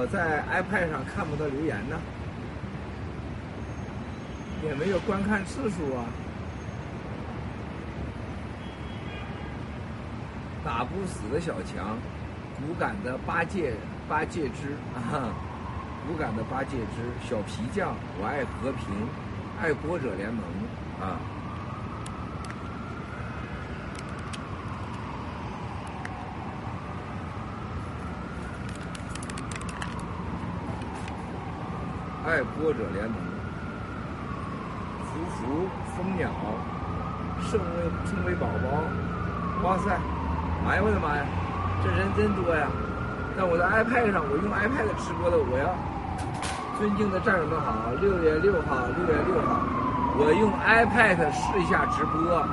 我在 iPad 上看不到留言呢，也没有观看次数啊。打不死的小强，骨感的八戒八戒之啊，骨感的八戒之小皮匠，我爱和平，爱国者联盟啊。爱国者联盟，福福蜂鸟，圣威圣威宝宝，哇塞！哎呀，我的妈呀，这人真多呀！那我在 iPad 上，我用 iPad 直播的，我要尊敬的战友们好，六月六号，六月六号，我用 iPad 试一下直播，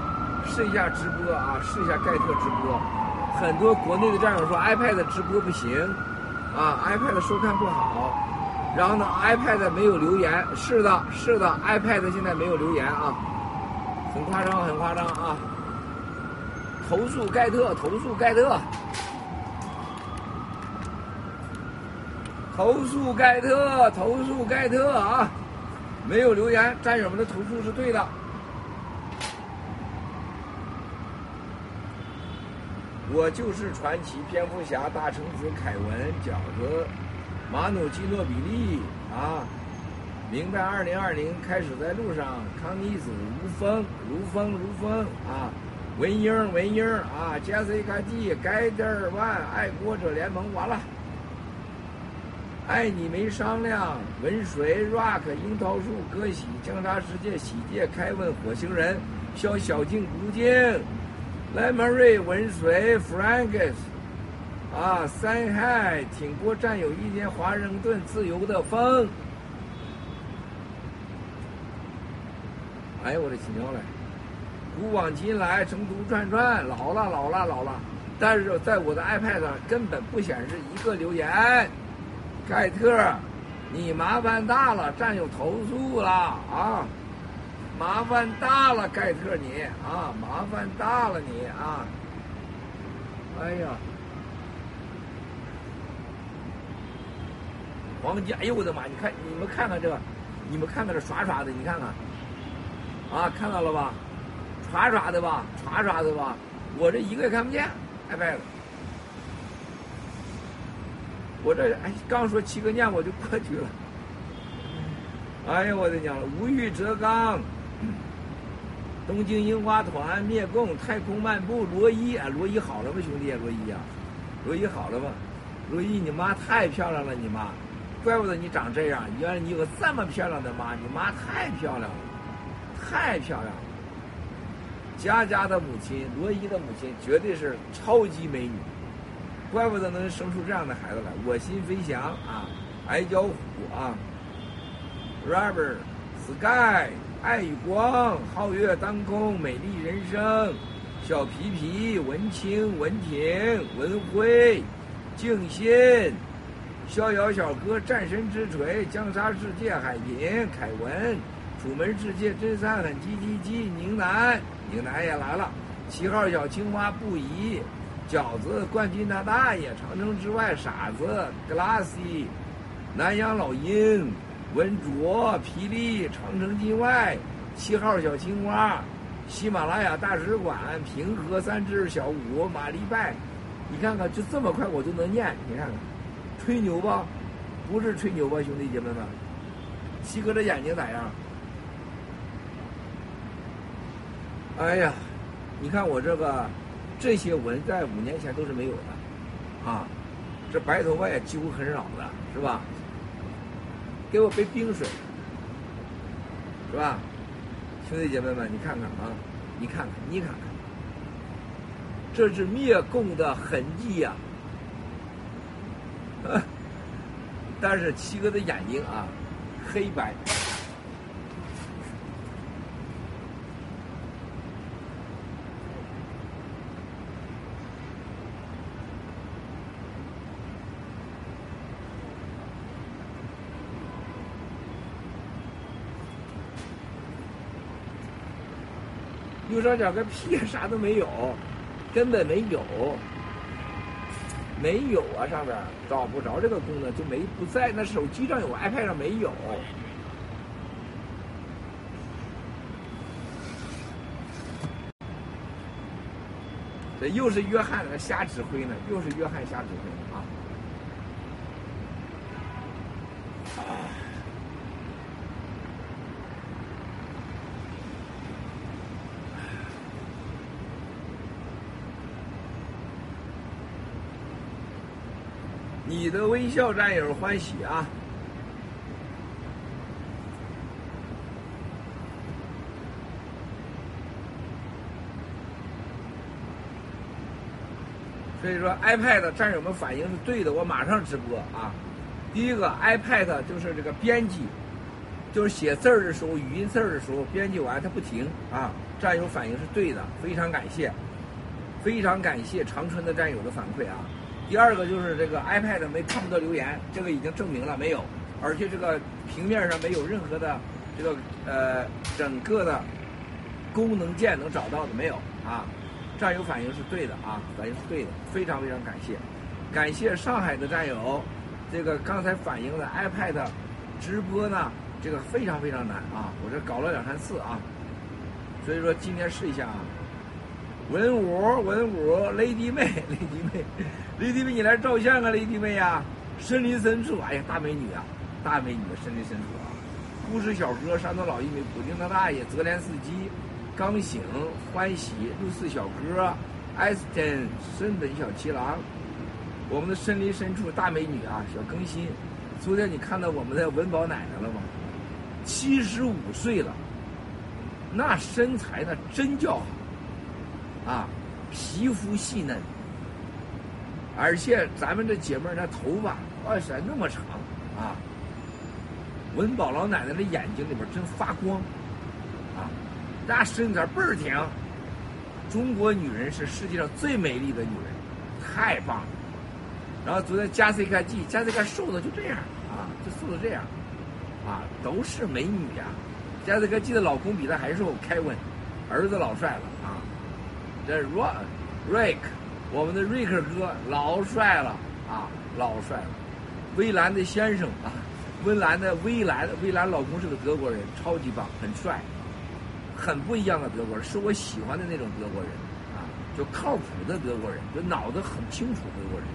试一下直播啊，试一下盖特直播。很多国内的战友说 iPad 直播不行，啊，iPad 收看不好。然后呢，iPad 没有留言，是的，是的，iPad 现在没有留言啊，很夸张，很夸张啊。投诉盖特，投诉盖特，投诉盖特，投诉盖特啊！没有留言，战友们的投诉是对的。我就是传奇蝙蝠侠大橙子凯文饺子马努基诺比利啊！明白，二零二零开始在路上，康妮子如风如风如风啊！文英，文英啊，杰西卡 D，盖德尔万，爱国者联盟完了，爱你没商量，文水，Rock，樱桃树，歌喜，江沙世界，喜界，开问，火星人，小小静，不静，Lemon Ray，文水，Frankes 啊，三海，挺过战友一天，华盛顿，自由的风，哎呦我的亲娘嘞！古往今来，成都转转，老了老了老了，但是在我的 iPad 上根本不显示一个留言。盖特，你麻烦大了，战友投诉了啊！麻烦大了，盖特你啊，麻烦大了你啊！哎呀，黄金，哎呦我的妈！你看你们看看这个，你们看看这刷刷的，你看看，啊，看到了吧？刷刷的吧，刷刷的吧，我这一个也看不见，iPad。我这哎，刚说七个念我就过去了。哎呀，我的娘了！无欲则刚，东京樱花团灭共太空漫步罗伊啊，罗伊好了吗，兄弟？罗伊呀，罗伊好了吗？罗伊，你妈太漂亮了，你妈，怪不得你长这样。原来你有个这么漂亮的妈，你妈太漂亮了，太漂亮了。佳佳的母亲，罗伊的母亲，绝对是超级美女，怪不得能生出这样的孩子来。我心飞翔啊，矮脚虎啊，Rubber，Sky，爱与光，皓月当空，美丽人生，小皮皮，文清，文婷，文辉，静心，逍遥小哥，战神之锤，江沙世界，海平，凯文，楚门世界，真三狠，叽叽叽，宁南。宁南也来了，七号小青蛙不宜，饺子冠军他大爷，长城之外傻子，Glassy，南阳老鹰，文卓，霹雳，长城境外，七号小青蛙，喜马拉雅大使馆，平和三只小五，马丽拜，你看看就这么快我就能念，你看看，吹牛吧？不是吹牛吧，兄弟姐妹们？七哥这眼睛咋样？哎呀，你看我这个这些纹在五年前都是没有的，啊，这白头发也几乎很少的，是吧？给我杯冰水，是吧？兄弟姐妹们，你看看啊，你看看，你看看，这是灭共的痕迹呀！但是七哥的眼睛啊，黑白。右上角个屁啥都没有，根本没有。没有啊，上面找不着这个功能，就没不在那手机上有，iPad 上没有。这又是约翰在瞎指挥呢，又是约翰瞎指挥啊！你的微笑，战友欢喜啊！所以说，iPad 战友们反应是对的，我马上直播啊！第一个，iPad 就是这个编辑，就是写字儿的时候，语音字儿的时候，编辑完它不停啊！战友反应是对的，非常感谢，非常感谢长春的战友的反馈啊！第二个就是这个 iPad 没看不到留言，这个已经证明了没有，而且这个平面上没有任何的这个呃整个的功能键能找到的没有啊！战友反应是对的啊，反应是对的，非常非常感谢，感谢上海的战友，这个刚才反映的 iPad 直播呢，这个非常非常难啊，我这搞了两三次啊，所以说今天试一下啊，文武文武，雷迪妹雷迪妹，雷迪妹你来照相啊，雷迪妹呀，森林深处，哎呀大美女啊，大美女森林深处啊，故事小哥山东老玉米普京的大爷泽连斯基。刚醒，欢喜，六四小哥，艾斯顿，森本小七郎，我们的森林深处大美女啊，小更新。昨天你看到我们的文宝奶奶了吗？七十五岁了，那身材那真叫好，啊，皮肤细嫩，而且咱们这姐妹儿那头发，哇塞，那么长啊。文宝老奶奶的眼睛里边真发光。啊那身材倍儿挺，中国女人是世界上最美丽的女人，太棒了。然后昨天加斯卡季，加斯卡瘦的就这样啊，就瘦的这样，啊，都是美女呀。加斯卡季的老公比她还瘦，凯文，儿子老帅了啊。这 R，Rick 我们的瑞克哥老帅了啊，老帅了。威兰的先生啊，威兰的威兰，威兰老公是个德国人，超级棒，很帅。很不一样的德国人，是我喜欢的那种德国人，啊，就靠谱的德国人，就脑子很清楚德国人，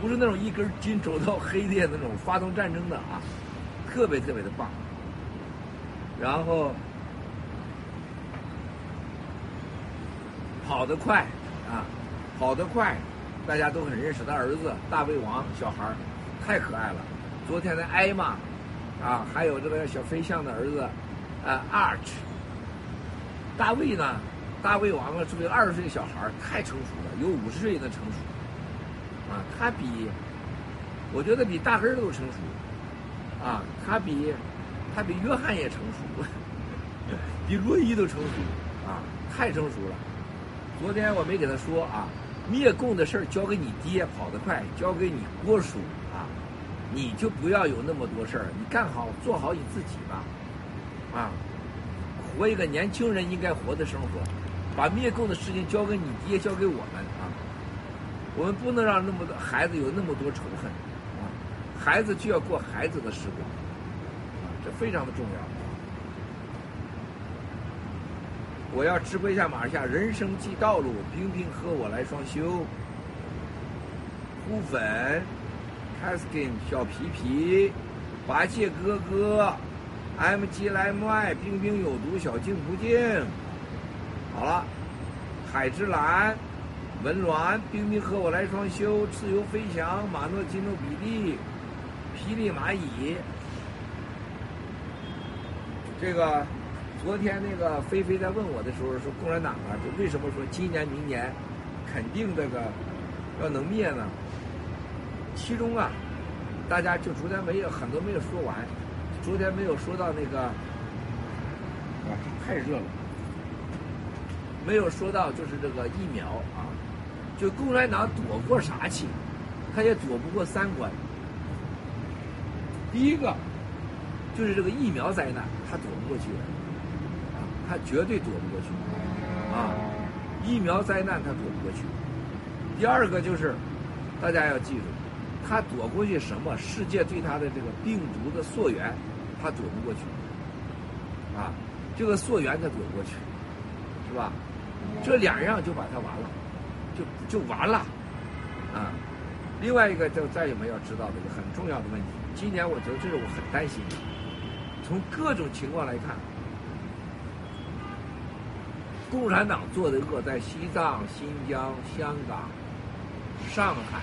不是那种一根筋走到黑的那种发动战争的啊，特别特别的棒。然后跑得快啊，跑得快，大家都很认识。他儿子大胃王小孩儿太可爱了。昨天的艾玛啊，还有这个小飞象的儿子啊，Arch。大卫呢？大卫王啊，是个二十岁的小孩儿太成熟了，有五十岁的成熟。啊，他比，我觉得比大根都成熟。啊，他比，他比约翰也成熟，比罗伊都成熟。啊，太成熟了。昨天我没给他说啊，灭共的事儿交给你爹跑得快，交给你郭叔啊，你就不要有那么多事儿，你干好做好你自己吧。啊。活一个年轻人应该活的生活，把灭共的事情交给你爹，交给我们啊！我们不能让那么多孩子有那么多仇恨啊！孩子就要过孩子的时光啊，这非常的重要。我要直播一下马下人生即道路，冰冰和我来双修。胡粉 c a s k i n 小皮皮，八戒哥哥。M G L M I，冰冰有毒，小静不静。好了，海之蓝，文鸾，冰冰和我来双修，自由飞翔，马诺基诺比利，霹雳蚂蚁。这个昨天那个菲菲在问我的时候说，共产党啊，就为什么说今年明年肯定这个要能灭呢？其中啊，大家就昨天没有很多没有说完。昨天没有说到那个，啊，太热了，没有说到就是这个疫苗啊，就共产党躲过啥去？他也躲不过三关。第一个就是这个疫苗灾难，他躲不过去，他绝对躲不过去，啊，疫苗灾难他躲不过去。第二个就是大家要记住，他躲过去什么？世界对他的这个病毒的溯源，他躲不过去。啊，这个溯源他躲不过去，是吧？这两样就把他完了，就就完了。啊，另外一个就再有没有知道的一个很重要的问题，今年我觉得这是我很担心的。从各种情况来看，共产党做的恶在西藏、新疆、香港、上海、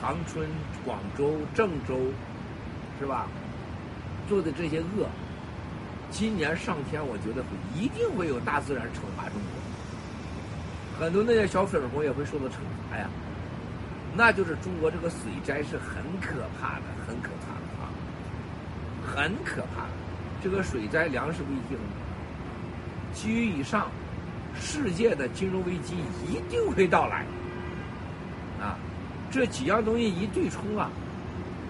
长春、广州、郑州，是吧？做的这些恶，今年上天，我觉得会一定会有大自然惩罚中国，很多那些小粉红也会受到惩罚呀。那就是中国这个水灾是很可怕的，很可怕的啊，很可怕的。这个水灾、粮食危机，基基于以上，世界的金融危机一定会到来。啊，这几样东西一对冲啊，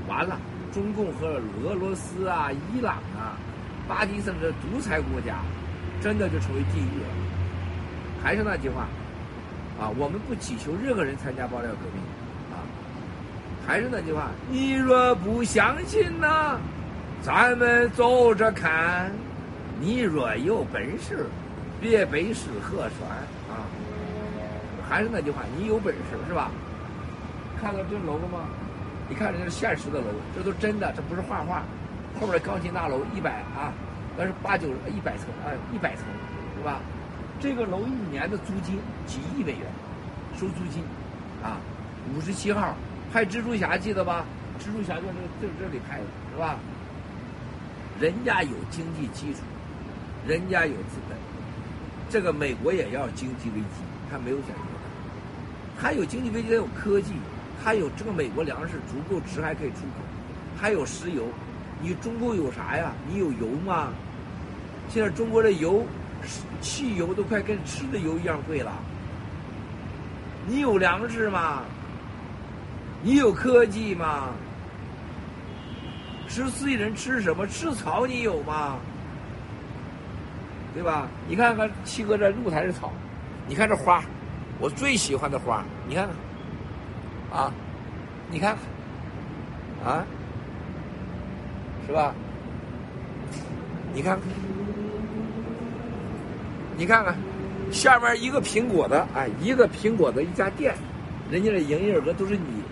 完了，中共和俄罗斯啊、伊朗啊、巴基斯坦这独裁国家，真的就成为地狱了。还是那句话，啊，我们不祈求任何人参加爆料革命。啊还是那句话，你若不相信呢，咱们走着看；你若有本事，别背诗河川啊。还是那句话，你有本事是吧？看到这楼了吗？你看这是现实的楼，这都真的，这不是画画。后边钢琴大楼一百啊，那是八九一百层啊，一百层是吧？这个楼一年的租金几亿美元，收租金啊，五十七号。拍蜘蛛侠记得吧？蜘蛛侠就是这这里拍的，是吧？人家有经济基础，人家有资本。这个美国也要经济危机，他没有选择。他有经济危机，他有科技，他有这个美国粮食足够吃，还可以出口，还有石油。你中国有啥呀？你有油吗？现在中国的油，汽油都快跟吃的油一样贵了。你有粮食吗？你有科技吗？十四亿人吃什么？吃草你有吗？对吧？你看看七哥这露台的草，你看这花，我最喜欢的花，你看看，啊，你看看，啊，是吧？你看看，你看看，下面一个苹果的，哎，一个苹果的一家店，人家的营业额都是你。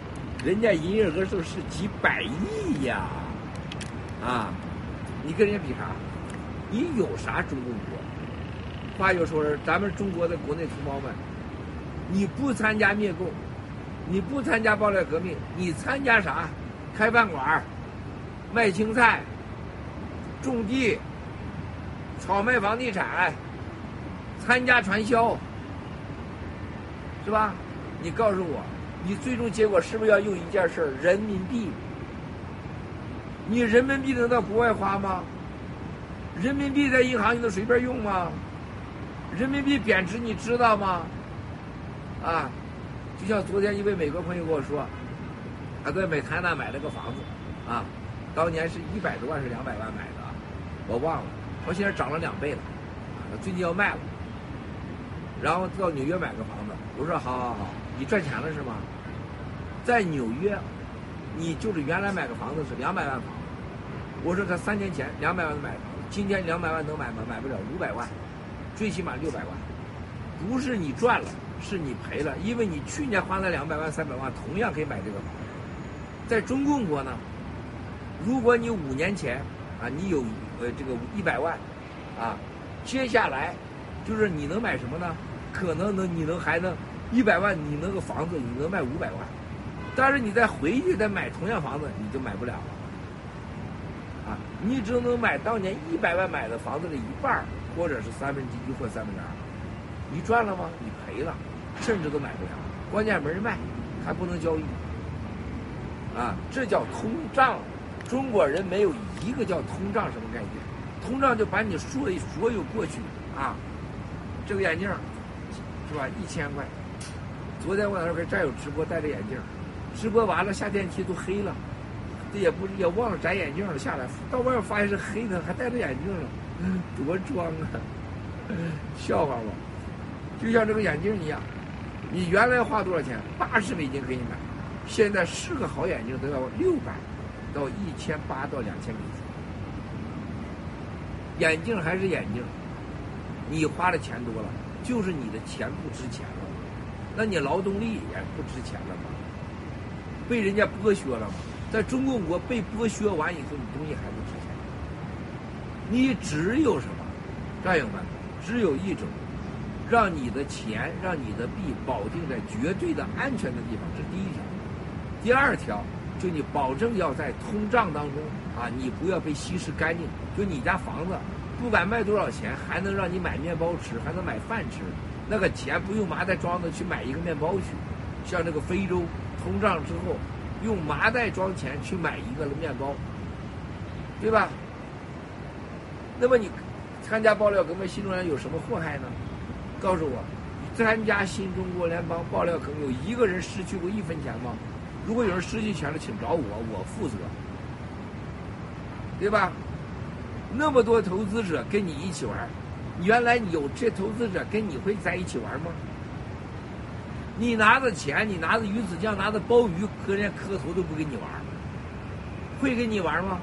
人家营业额都是几百亿呀，啊，你跟人家比啥？你有啥中共？话又说，咱们中国的国内同胞们，你不参加灭共，你不参加暴乱革命，你参加啥？开饭馆卖青菜，种地，炒卖房地产，参加传销，是吧？你告诉我。你最终结果是不是要用一件事儿？人民币？你人民币能到国外花吗？人民币在银行你能随便用吗？人民币贬值你知道吗？啊，就像昨天一位美国朋友跟我说，他在美台那买了个房子，啊，当年是一百多万是两百万买的，我忘了，他现在涨了两倍了，啊，最近要卖了，然后到纽约买个房子，我说好好好。你赚钱了是吗？在纽约，你就是原来买个房子是两百万房，我说他三年前两百万买房，今天两百万能买吗？买不了，五百万，最起码六百万，不是你赚了，是你赔了，因为你去年花了两百万、三百万，同样可以买这个房。在中共国呢，如果你五年前啊，你有呃这个一百万，啊，接下来就是你能买什么呢？可能能你能还能。一百万，你那个房子你能卖五百万，但是你再回去再买同样房子，你就买不了了。啊，你只能买当年一百万买的房子的一半或者是三分之一或三分之二。你赚了吗？你赔了，甚至都买不了。关键没人卖，还不能交易。啊，这叫通胀。中国人没有一个叫通胀什么概念，通胀就把你所所有过去啊，这个眼镜是吧？一千块。昨天我在那跟战友直播，戴着眼镜，直播完了下电梯都黑了，这也不也忘了摘眼镜了，下来到外面发现是黑的，还戴着眼镜了，多装啊！笑话吧，就像这个眼镜一样，你原来花多少钱？八十美金可以买，现在是个好眼镜都要六百到一千八到两千美金。眼镜还是眼镜，你花的钱多了，就是你的钱不值钱了，那你劳动力也不值钱了吗？被人家剥削了吗？在中国国被剥削完以后，你东西还。你只有什么，战友们，只有一种。让你的钱，让你的币保定在绝对的安全的地方，这是第一条。第二条，就你保证要在通胀当中啊，你不要被稀释干净。就你家房子，不管卖多少钱，还能让你买面包吃，还能买饭吃。那个钱不用麻袋装的去买一个面包去，像这个非洲通胀之后，用麻袋装钱去买一个面包，对吧？那么你参加爆料革命新中国有什么祸害呢？告诉我，参加新中国联邦爆料，可能有一个人失去过一分钱吗？如果有人失去钱了，请找我，我负责，对吧？那么多投资者跟你一起玩，原来有这投资者跟你会在一起玩吗？你拿着钱，你拿着鱼子酱，拿着鲍鱼，和人家磕头都不跟你玩，会跟你玩吗？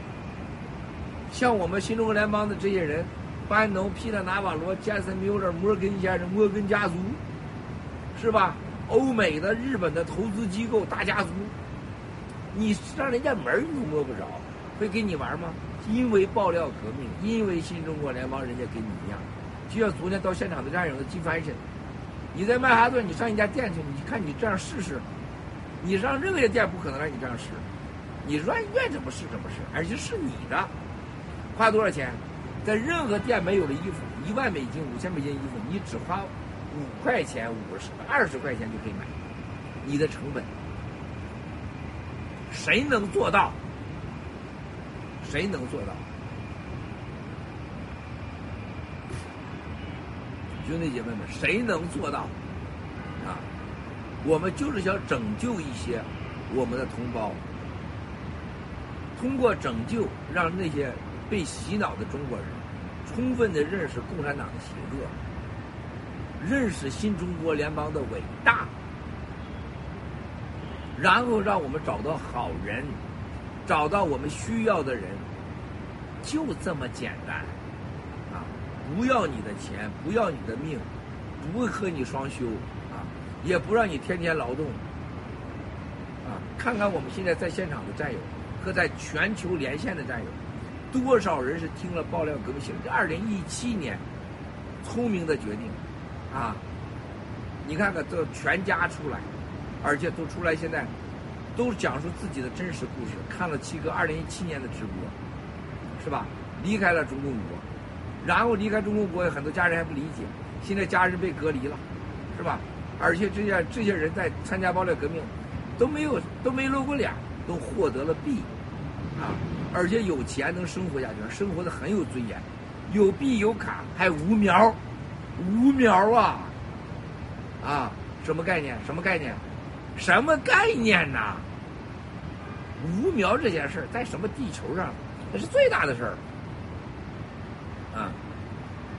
像我们新中国联邦的这些人。班农、皮特、纳瓦罗、杰森·缪勒、摩根先生、摩根家族，是吧？欧美的、日本的投资机构大家族，你让人家门你都摸不着，会跟你玩吗？因为爆料革命，因为新中国联邦，人家跟你一样。就像昨天到现场的战友的金翻身，你在曼哈顿，你上一家店去，你看你这样试试，你上任何一家店不可能让你这样试，你愿愿怎么试怎么试，而且是你的，花多少钱？在任何店没有的衣服，一万美金、五千美金衣服，你只花五块钱、五十、二十块钱就可以买。你的成本，谁能做到？谁能做到？兄弟姐妹们，谁能做到？啊，我们就是想拯救一些我们的同胞，通过拯救，让那些被洗脑的中国人。充分的认识共产党的邪恶，认识新中国联邦的伟大，然后让我们找到好人，找到我们需要的人，就这么简单，啊！不要你的钱，不要你的命，不和你双休，啊，也不让你天天劳动，啊！看看我们现在在现场的战友和在全球连线的战友。多少人是听了爆料革命醒？这二零一七年，聪明的决定，啊！你看看这全家出来，而且都出来，现在都讲述自己的真实故事。看了七哥二零一七年的直播，是吧？离开了中共国，然后离开中共国，很多家人还不理解。现在家人被隔离了，是吧？而且这些这些人在参加爆料革命，都没有都没露过脸，都获得了币，啊！而且有钱能生活下去，生活的很有尊严，有币有卡还无苗，无苗啊，啊，什么概念？什么概念？什么概念呐？无苗这件事儿在什么地球上，那是最大的事儿，啊，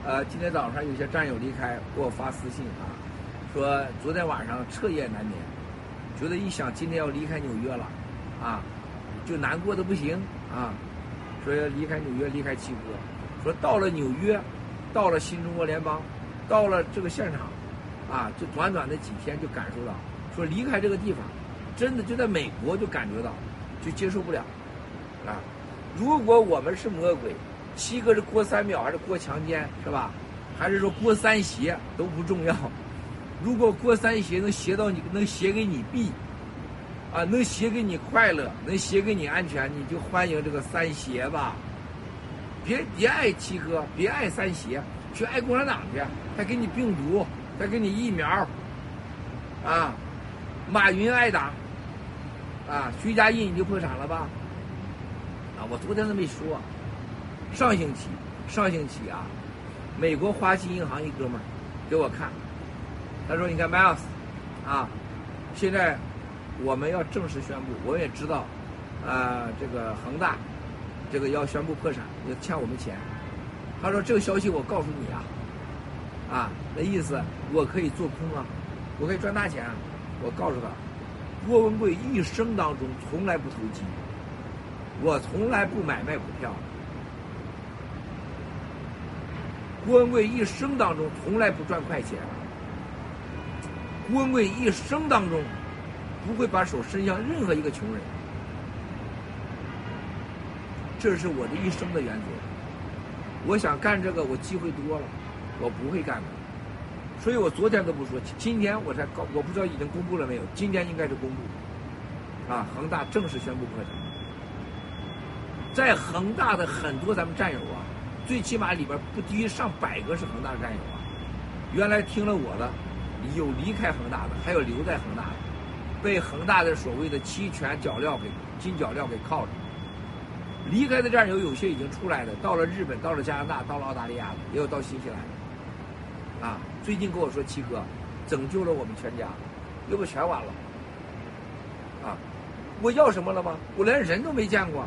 呃，今天早上有些战友离开，给我发私信啊，说昨天晚上彻夜难眠，觉得一想今天要离开纽约了，啊，就难过的不行。啊，说要离开纽约，离开七哥，说到了纽约，到了新中国联邦，到了这个现场，啊，就短短的几天就感受到，说离开这个地方，真的就在美国就感觉到，就接受不了，啊，如果我们是魔鬼，七哥是过三秒还是过强奸是吧？还是说过三邪都不重要，如果过三邪能邪到你，能邪给你毙。啊，能写给你快乐，能写给你安全，你就欢迎这个三邪吧。别别爱七哥，别爱三邪，去爱共产党去，他给你病毒，他给你疫苗。啊，马云爱党，啊，徐家印你就破产了吧？啊，我昨天都没说，上星期，上星期啊，美国花旗银行一哥们儿给我看，他说：“你看，Miles，啊，现在。”我们要正式宣布，我也知道，啊，这个恒大，这个要宣布破产，要欠我们钱。他说这个消息我告诉你啊，啊，那意思我可以做空啊，我可以赚大钱啊。我告诉他，郭文贵一生当中从来不投机，我从来不买卖股票。郭文贵一生当中从来不赚快钱。郭文贵一生当中不会把手伸向任何一个穷人。这是我的一生的原则。我想干这个，我机会多了，我不会干的。所以我昨天都不说，今天我才告，我不知道已经公布了没有？今天应该是公布。啊，恒大正式宣布破产。在恒大的很多咱们战友啊，最起码里边不低于上百个是恒大的战友啊。原来听了我的，有离开恒大的，还有留在恒大的，被恒大的所谓的期权脚镣给金脚镣给铐着。离开的战友有些已经出来了，到了日本，到了加拿大，到了澳大利亚，也有到新西兰的。啊，最近跟我说七哥，拯救了我们全家，要不全完了。啊，我要什么了吗？我连人都没见过，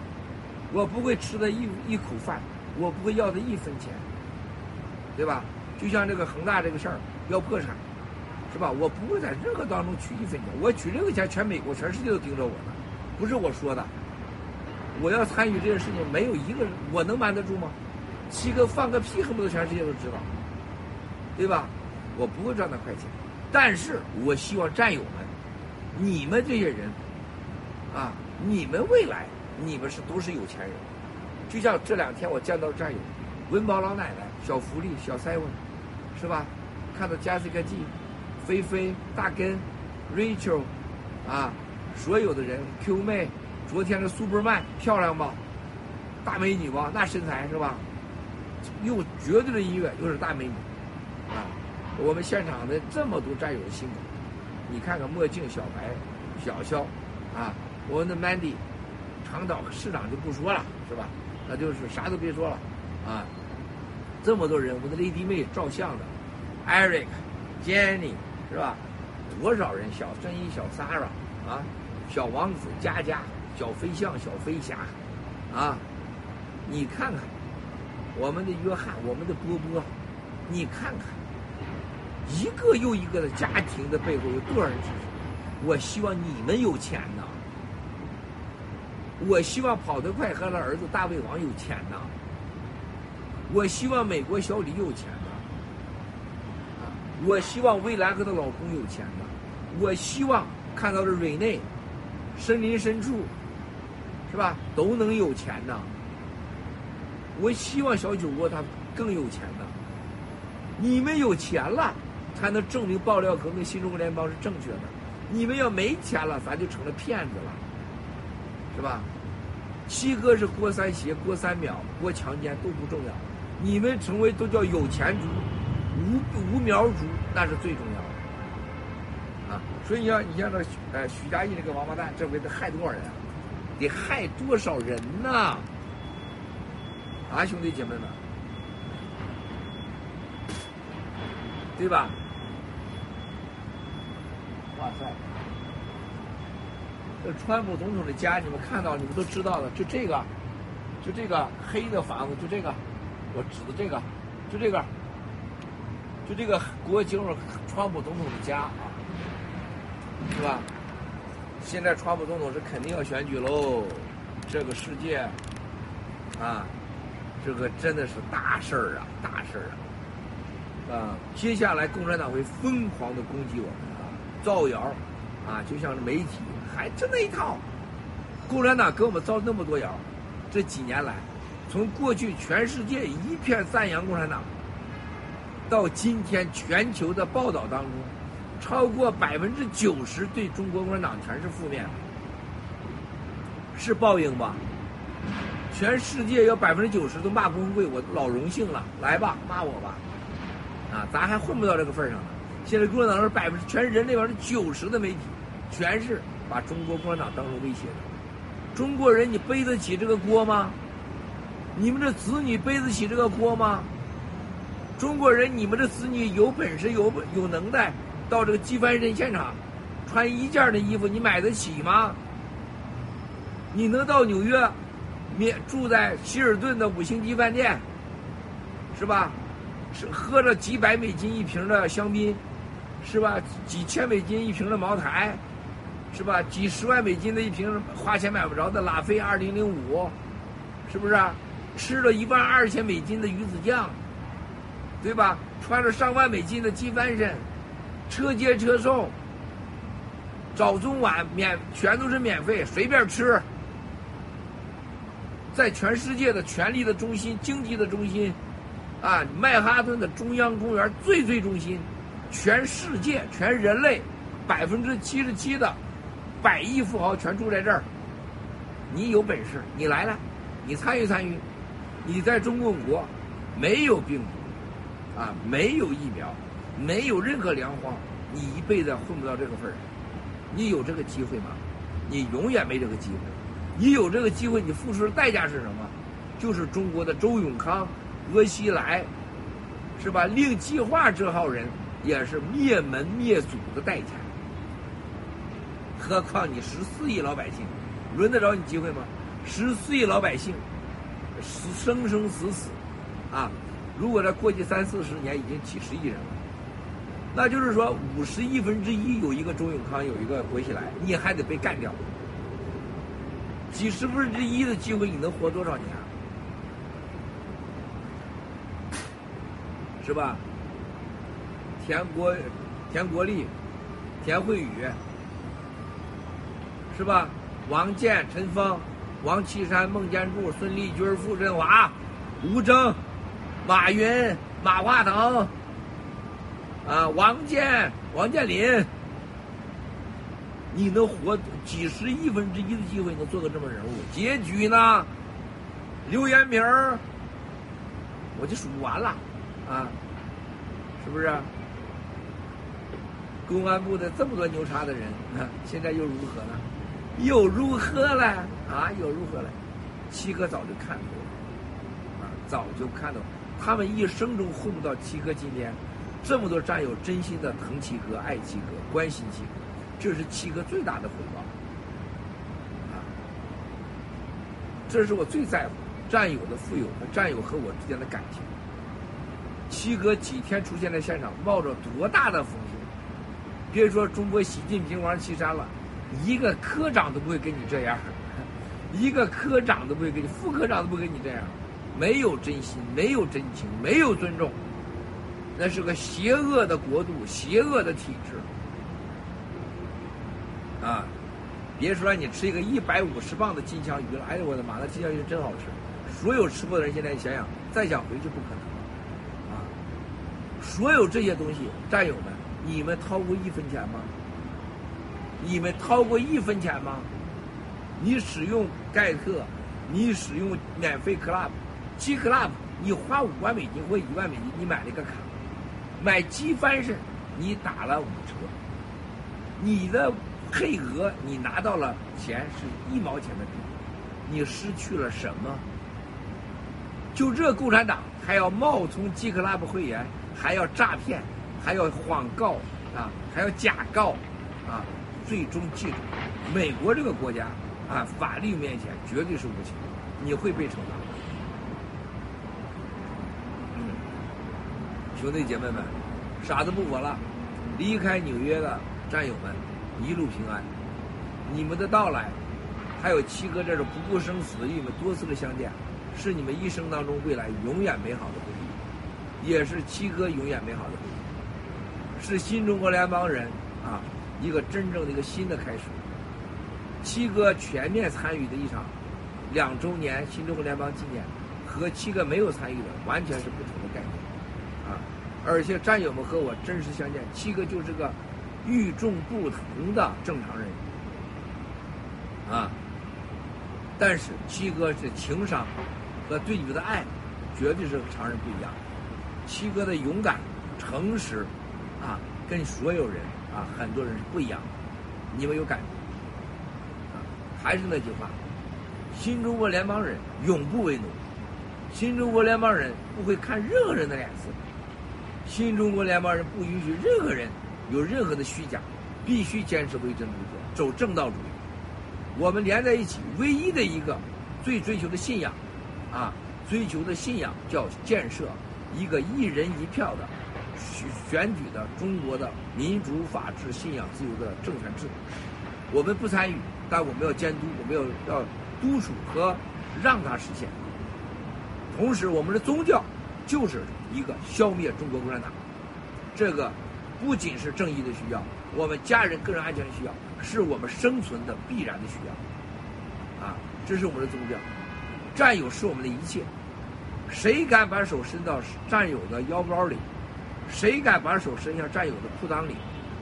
我不会吃的一一口饭，我不会要的一分钱，对吧？就像这个恒大这个事儿要破产，是吧？我不会在任何当中取一分钱，我取任何钱，全美国、全世界都盯着我呢，不是我说的。我要参与这件事情，没有一个人我能瞒得住吗？七哥放个屁，恨不得全世界都知道，对吧？我不会赚那快钱，但是我希望战友们，你们这些人，啊，你们未来你们是都是有钱人，就像这两天我见到战友，文宝老奶奶、小福利、小 seven，是吧？看到 Jessica G、菲菲、大根、Rachel，啊，所有的人 Q 妹。昨天的 Superman 漂亮吧？大美女吧？那身材是吧？又绝对的音乐，又是大美女，啊！我们现场的这么多战友的辛苦，你看看墨镜小白、小肖，啊，我们的 Mandy，长岛市长就不说了，是吧？那就是啥都别说了，啊！这么多人，我们的 Lady 妹照相的，Eric、Jenny，是吧？多少人？小珍妮、小 Sara 啊，小王子、佳佳。小飞象、小飞侠，啊，你看看我们的约翰、我们的波波，你看看一个又一个的家庭的背后有多少人支持？我希望你们有钱呐！我希望跑得快和他儿子大胃王有钱呐！我希望美国小李有钱！我希望未来和她老公有钱呐！我希望看到的瑞内，森林深处。是吧？都能有钱呐！我希望小酒窝他更有钱呐！你们有钱了，才能证明爆料革命新中国联邦是正确的。你们要没钱了，咱就成了骗子了，是吧？七哥是郭三邪、郭三秒、郭强奸都不重要，你们成为都叫有钱族、无无苗族，那是最重要的。啊！所以你像你像这呃许家印这个王八蛋，这回得害多少人？啊得害多少人呐？啊，兄弟姐妹们，对吧？哇塞！这川普总统的家，你们看到，你们都知道的，就这个，就这个黑的房子，就这个，我指的这个，就这个，这个国境川普总统的家啊，是吧？现在川普总统是肯定要选举喽，这个世界，啊，这个真的是大事儿啊，大事儿啊，啊，接下来共产党会疯狂的攻击我们啊，造谣，啊，就像是媒体还就那一套，共产党给我们造那么多谣，这几年来，从过去全世界一片赞扬共产党，到今天全球的报道当中。超过百分之九十对中国共产党全是负面，是报应吧？全世界有百分之九十都骂郭文贵，我老荣幸了，来吧，骂我吧，啊，咱还混不到这个份上呢。现在共产党是百分之全人类百分之九十的媒体，全是把中国共产党当成威胁的。中国人，你背得起这个锅吗？你们的子女背得起这个锅吗？中国人，你们的子女有本事、有有能耐？到这个机翻身现场，穿一件的衣服，你买得起吗？你能到纽约，免住在希尔顿的五星级饭店，是吧？是喝着几百美金一瓶的香槟，是吧？几千美金一瓶的茅台，是吧？几十万美金的一瓶花钱买不着的拉菲二零零五，是不是？吃了一万二千美金的鱼子酱，对吧？穿着上万美金的机翻身，车接车送，早中晚免全都是免费，随便吃。在全世界的权力的中心、经济的中心，啊，曼哈顿的中央公园最最中心，全世界全人类百分之七十七的百亿富豪全住在这儿。你有本事，你来了，你参与参与。你在中共国没有病毒，啊，没有疫苗，没有任何粮荒，你一辈子混不到这个份儿上。你有这个机会吗？你永远没这个机会。你有这个机会，你付出的代价是什么？就是中国的周永康、鄂西来，是吧？令计划这号人也是灭门灭祖的代价。何况你十四亿老百姓，轮得着你机会吗？十四亿老百姓。生生死死，啊！如果在过去三四十年，已经几十亿人了。那就是说，五十亿分之一有一个周永康，有一个薄熙来，你还得被干掉。几十分之一的机会，你能活多少年？是吧？田国、田国立、田慧宇，是吧？王健、陈峰。王岐山、孟建柱、孙立军、傅振华、吴征、马云、马化腾，啊，王健、王健林，你能活几十亿分之一的机会，能做个这么人物？结局呢？刘延明儿，我就数不完了，啊，是不是？公安部的这么多牛叉的人，啊现在又如何呢？又如何了？啊，又如何了？七哥早就看透了，啊，早就看到，他们一生中混不到七哥今天，这么多战友真心的疼七哥、爱七哥、关心七哥，这是七哥最大的回报。啊，这是我最在乎战友的富有和战友和我之间的感情。七哥几天出现在现场，冒着多大的风险？别说中国习近平、王岐山了。一个科长都不会跟你这样，一个科长都不会跟你，副科长都不跟你这样，没有真心，没有真情，没有尊重，那是个邪恶的国度，邪恶的体制。啊，别说你吃一个一百五十磅的金枪鱼了，哎呦我的妈，那金枪鱼真好吃。所有吃过的人现在想想，再想回去不可能了。啊，所有这些东西，战友们，你们掏过一分钱吗？你们掏过一分钱吗？你使用盖特，你使用免费 club，七 club，你花五万美金或一万美金，你买了一个卡，买积翻身，你打了五折，你的配额你拿到了钱是一毛钱的，你失去了什么？就这共产党还要冒充 G club 会员，还要诈骗，还要谎告啊，还要假告啊！最终记住，美国这个国家啊，法律面前绝对是无情，你会被惩罚。兄弟姐妹们，傻子不活了，离开纽约的战友们，一路平安。你们的到来，还有七哥这种不顾生死与你们多次的相见，是你们一生当中未来永远美好的回忆，也是七哥永远美好的回忆，是新中国联邦人啊。一个真正的一个新的开始，七哥全面参与的一场两周年新中国联邦纪念，和七哥没有参与的完全是不同，而且战友们和我真实相见，七哥就是个与众不同的正常人，啊！但是七哥是情商和对你们的爱，绝对是和常人不一样。七哥的勇敢、诚实，啊，跟所有人。啊，很多人是不一样的，你们有感觉？啊，还是那句话，新中国联邦人永不为奴，新中国联邦人不会看任何人的脸色，新中国联邦人不允许任何人有任何的虚假，必须坚持为真路线，走正道主义。我们连在一起，唯一的一个最追求的信仰，啊，追求的信仰叫建设一个一人一票的选选举的中国的民主、法治、信仰、自由的政权制度。我们不参与，但我们要监督，我们要要督促和让它实现。同时，我们的宗教就是一个消灭中国共产党，这个不仅是正义的需要，我们家人个人安全的需要，是我们生存的必然的需要。啊，这是我们的宗教，战友是我们的一切。谁敢把手伸到战友的腰包里，谁敢把手伸向战友的裤裆里，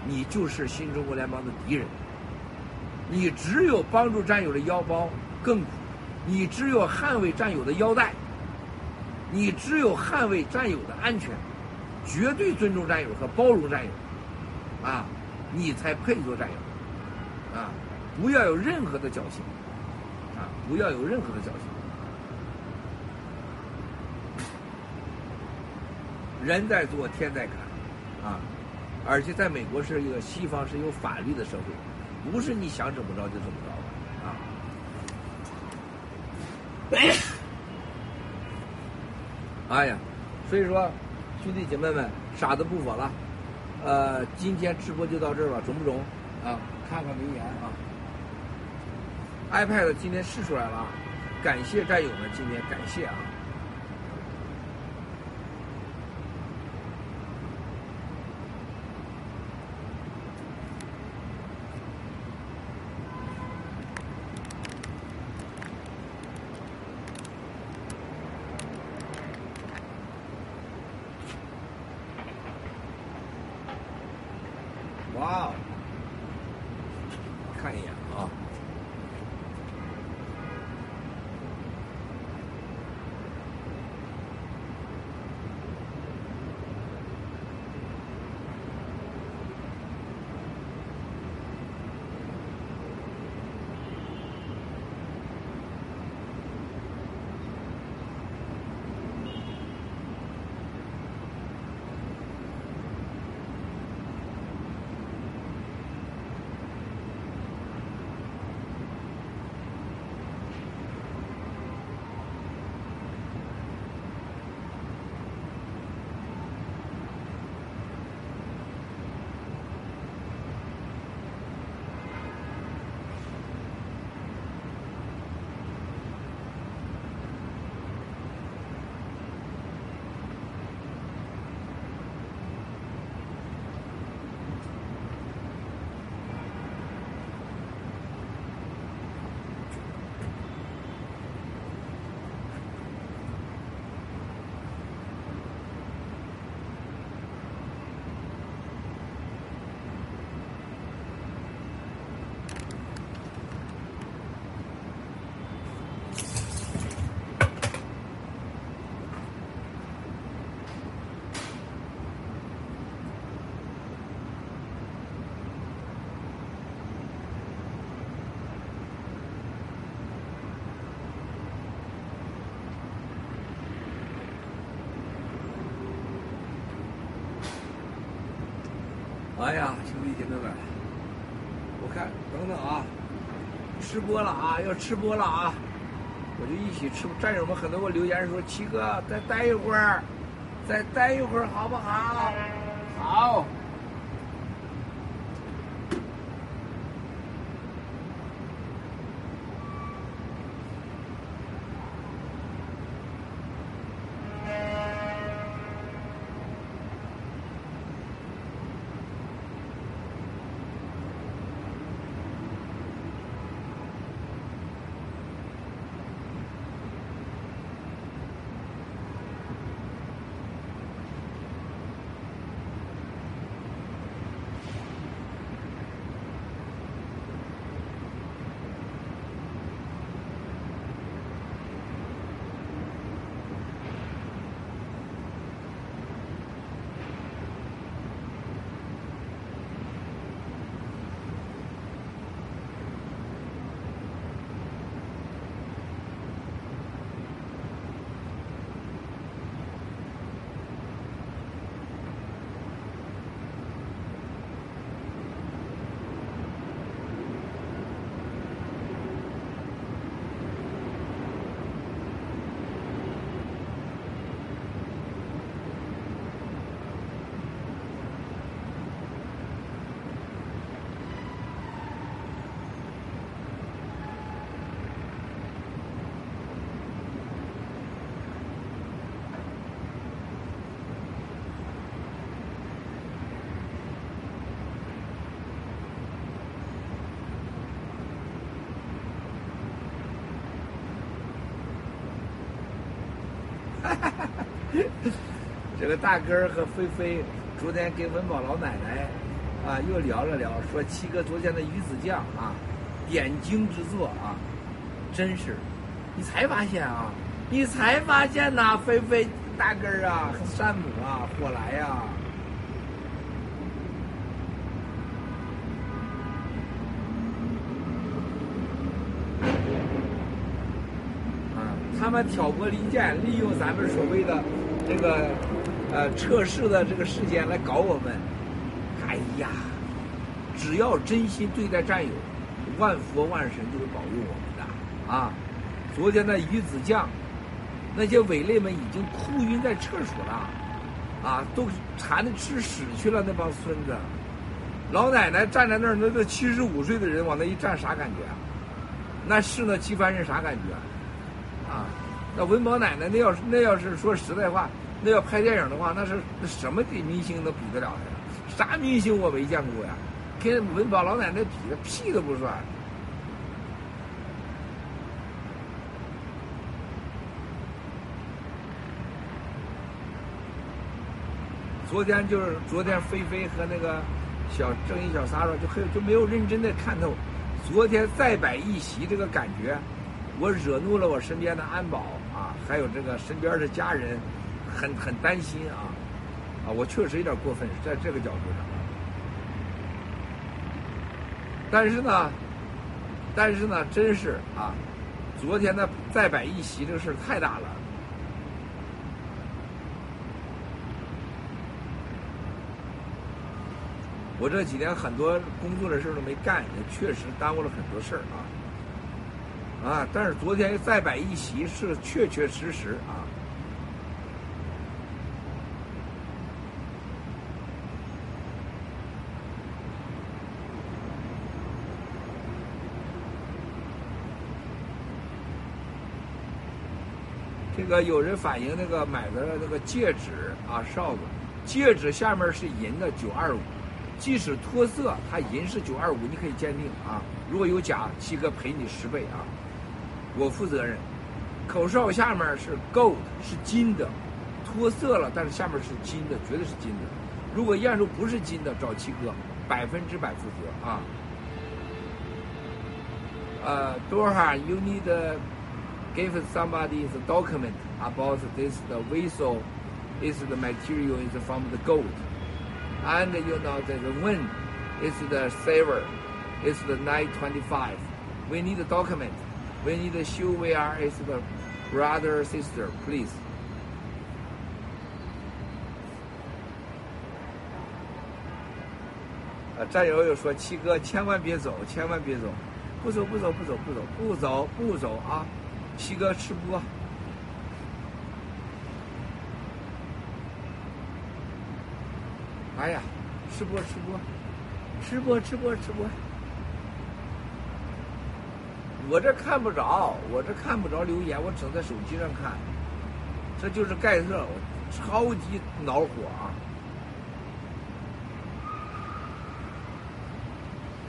你就是新中国联邦的敌人。你只有帮助战友的腰包更苦，你只有捍卫战友的腰带。你只有捍卫战友的安全，绝对尊重战友和包容战友，啊，你才配做战友，啊，不要有任何的侥幸，啊，不要有任何的侥幸。人在做，天在看，啊，而且在美国是一个西方是有法律的社会，不是你想怎么着就怎么着的，啊。哎呀，所以说，兄弟姐妹们，傻子不活了。呃，今天直播就到这儿吧，中不中？啊，看看留言啊。iPad 今天试出来了，感谢战友们，今天感谢啊。哇哦。看一眼。哎呀，兄弟姐妹们，我看等等啊，吃播了啊，要吃播了啊，我就一起吃。战友们很多给我留言说：“七哥，再待一会儿，再待一会儿好不好？”好。大根儿和菲菲昨天跟文宝老奶奶啊又聊了聊，说七哥昨天的鱼子酱啊，点睛之作啊，真是，你才发现啊，你才发现呐，菲菲大根儿啊山姆啊，火来呀、啊，他们挑拨离间，利用咱们所谓的这个呃测试的这个事件来搞我们。哎呀，只要真心对待战友，万佛万神就会保佑我们的啊！昨天的鱼子酱，那些伪类们已经哭晕在厕所了，啊，都馋的吃屎去了，那帮孙子。老奶奶站在那儿，那个七十五岁的人往那一站，啥感觉啊？那是那齐凡人啥感觉啊？啊，那文宝奶奶那要是那要是说实在话，那要拍电影的话，那是那什么的明星能比得了的呀？啥明星我没见过呀？跟文宝老奶奶比的屁都不算。昨天就是昨天，菲菲和那个小正义小撒说就很就没有认真的看透。昨天再摆一席这个感觉，我惹怒了我身边的安保啊，还有这个身边的家人，很很担心啊啊！我确实有点过分，在这个角度上。但是呢，但是呢，真是啊，昨天的再摆一席这个事儿太大了。我这几天很多工作的事儿都没干，也确实耽误了很多事儿啊。啊，但是昨天再摆一席是确确实实啊。这个有人反映那个买的那个戒指啊哨子，戒指下面是银的九二五，即使脱色，它银是九二五，你可以鉴定啊。如果有假，七哥赔你十倍啊，我负责任。口哨下面是 gold，是金的，脱色了，但是下面是金的，绝对是金的。如果验出不是金的，找七哥，百分之百负责啊。呃，多少？You need give somebody the document about this the vessel is the material is from the gold, and you know that the wind is the silver, is the 925. We need a document. We need to show we are is the brother sister, please. 啊，战友又说七哥千万别走，千万别走，不走不走不走不走不走不走啊！ 七哥吃播。哎呀，吃播吃播，吃播吃播吃播。我这看不着，我这看不着留言，我只能在手机上看。这就是盖特，我超级恼火啊！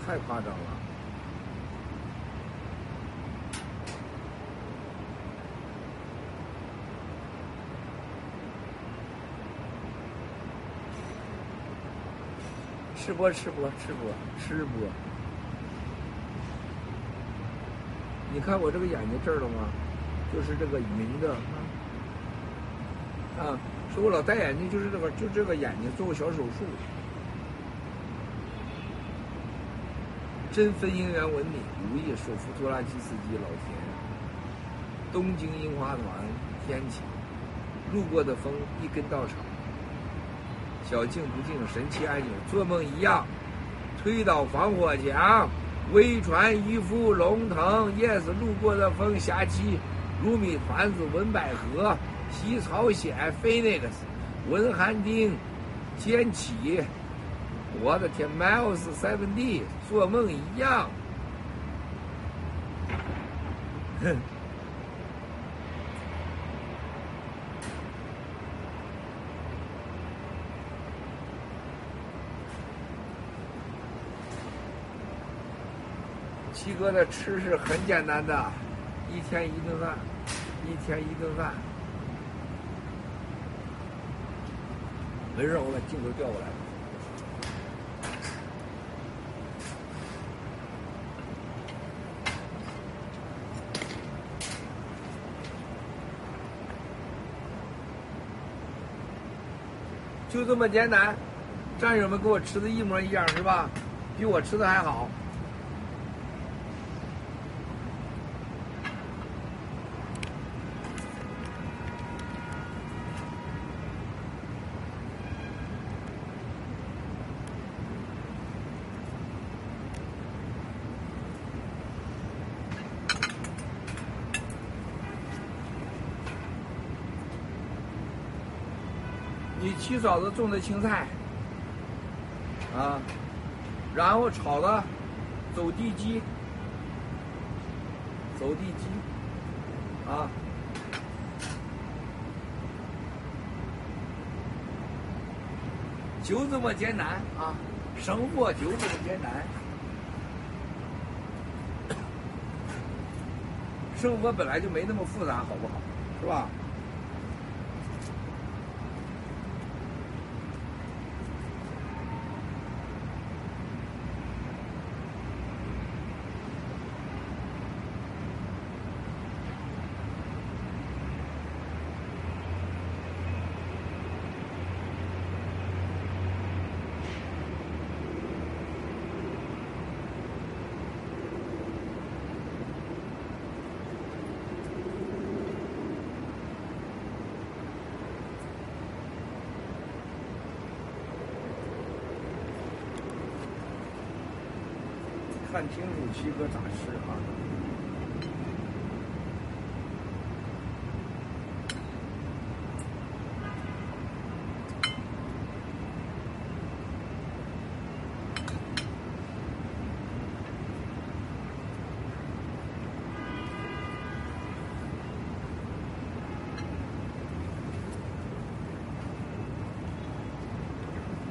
太夸张了。吃播吃播吃播吃播，你看我这个眼睛这儿了吗？就是这个云的啊，说我老戴眼镜，就是这个就这个眼睛做过小手术。真分姻缘文敏，如意手扶拖拉机司机老田，东京樱花团天晴，路过的风一根稻草。小静不静，神奇按钮，做梦一样，推倒防火墙，微传渔夫龙腾，yes，路过的风，霞期，如米团子，文百合，西朝鲜，Phoenix，文寒丁，尖起，我的天，Miles Seven D，做梦一样，哼。七哥的吃是很简单的，一天一顿饭，一天一顿饭。没事，我把镜头调过来。就这么简单，战友们跟我吃的一模一样，是吧？比我吃的还好。你七嫂子种的青菜，啊，然后炒的走地鸡，走地鸡，啊，就这么简单啊，生活就这么简单，生活本来就没那么复杂，好不好？是吧？看清楚七哥咋吃啊！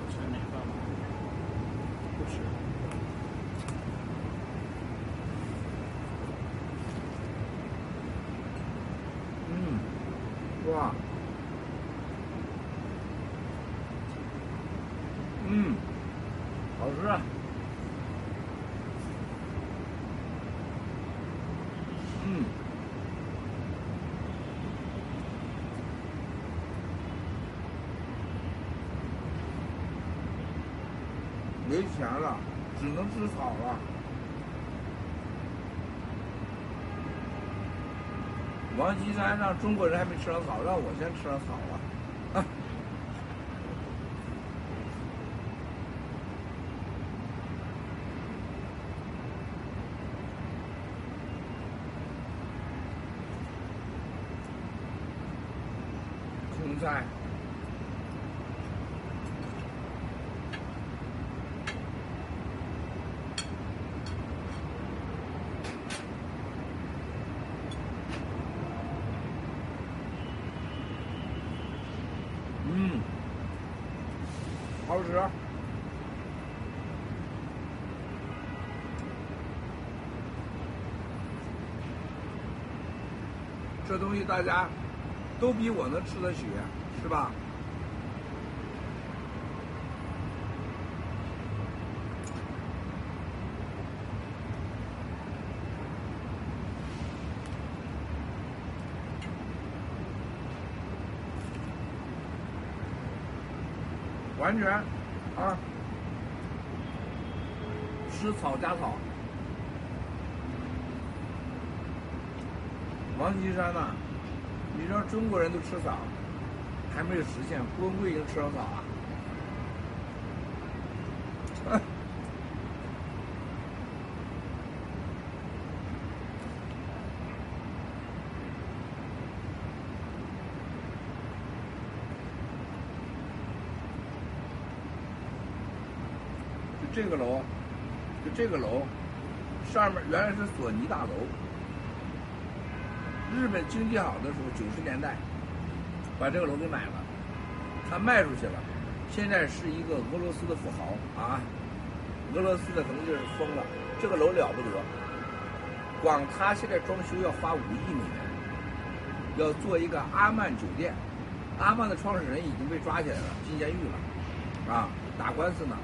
吃哪个？不吃。嗯，哇，嗯，好吃啊。嗯，没钱了，只能吃草了。王岐山让中国人还没吃上草，让我先吃上草了青菜，嗯，好吃。这东西大家都比我能吃得起，是吧？完全啊，吃草加草。王岐山呐、中国人都吃啥，还没有实现，郭文贵已经吃上草了。就这个楼，就这个楼，上面原来是索尼大楼。日本经济好的时候，九十年代把这个楼给买了，他卖出去了，现在是一个俄罗斯的富豪啊，俄罗斯的可能就是疯了，这个楼了不得，光他现在装修要花五亿美元，要做一个阿曼酒店，阿曼的创始人已经被抓起来了，进监狱了，啊，打官司呢。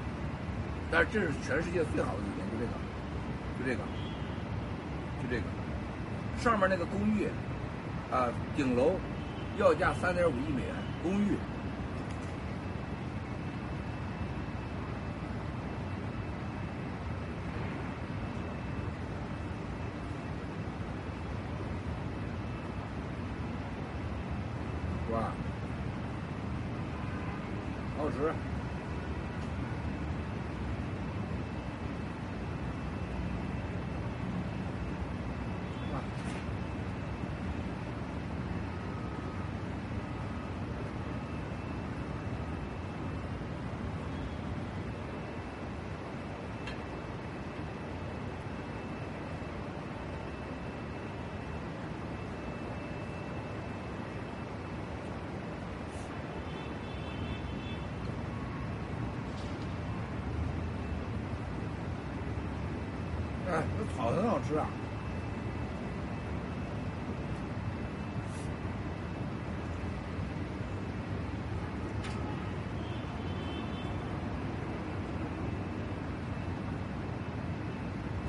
但是这是全世界最好的酒店，就这个，就这个，就这个。上面那个公寓，啊，顶楼要价三点五亿美元，公寓。是吧？好吃。啊哎，这草很好吃啊！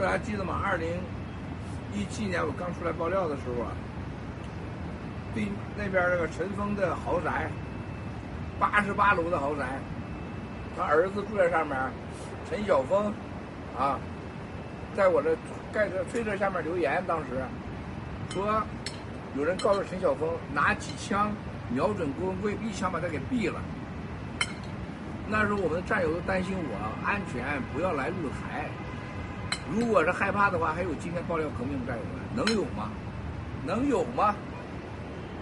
大家记得吗？二零一七年我刚出来爆料的时候啊，对那边那个陈峰的豪宅，八十八楼的豪宅，他儿子住在上面，陈晓峰，啊，在我这盖着推特下面留言，当时说有人告诉陈晓峰拿几枪瞄准郭文贵，一枪把他给毙了。那时候我们的战友都担心我安全，不要来露台。如果是害怕的话，还有今天爆料革命战友们，能有吗？能有吗？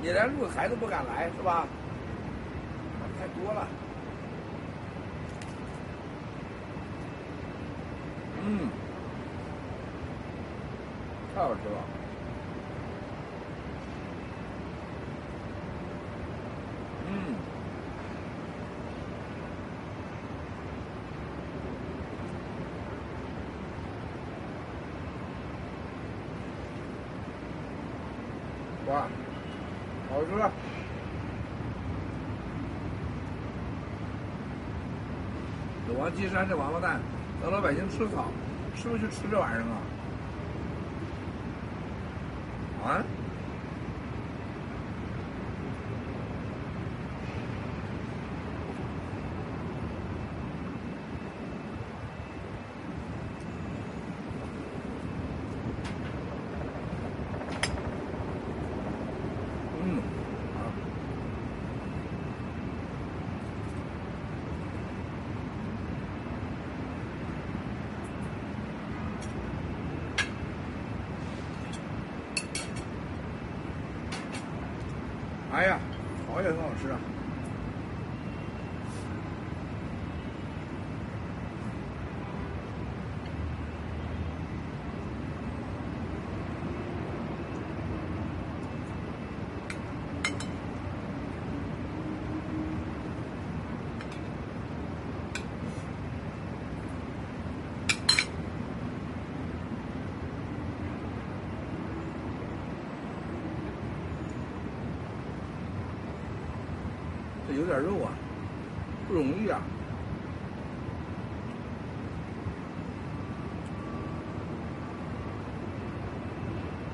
你连路孩子不敢来，是吧？太多了。嗯，太好吃了。嗯。哇，好吃！这王金山这王八蛋，让老百姓吃草，是不是就吃这玩意儿啊？啊？嗯，好。哎呀，草也很好吃啊。这有吃点肉啊，不容易啊。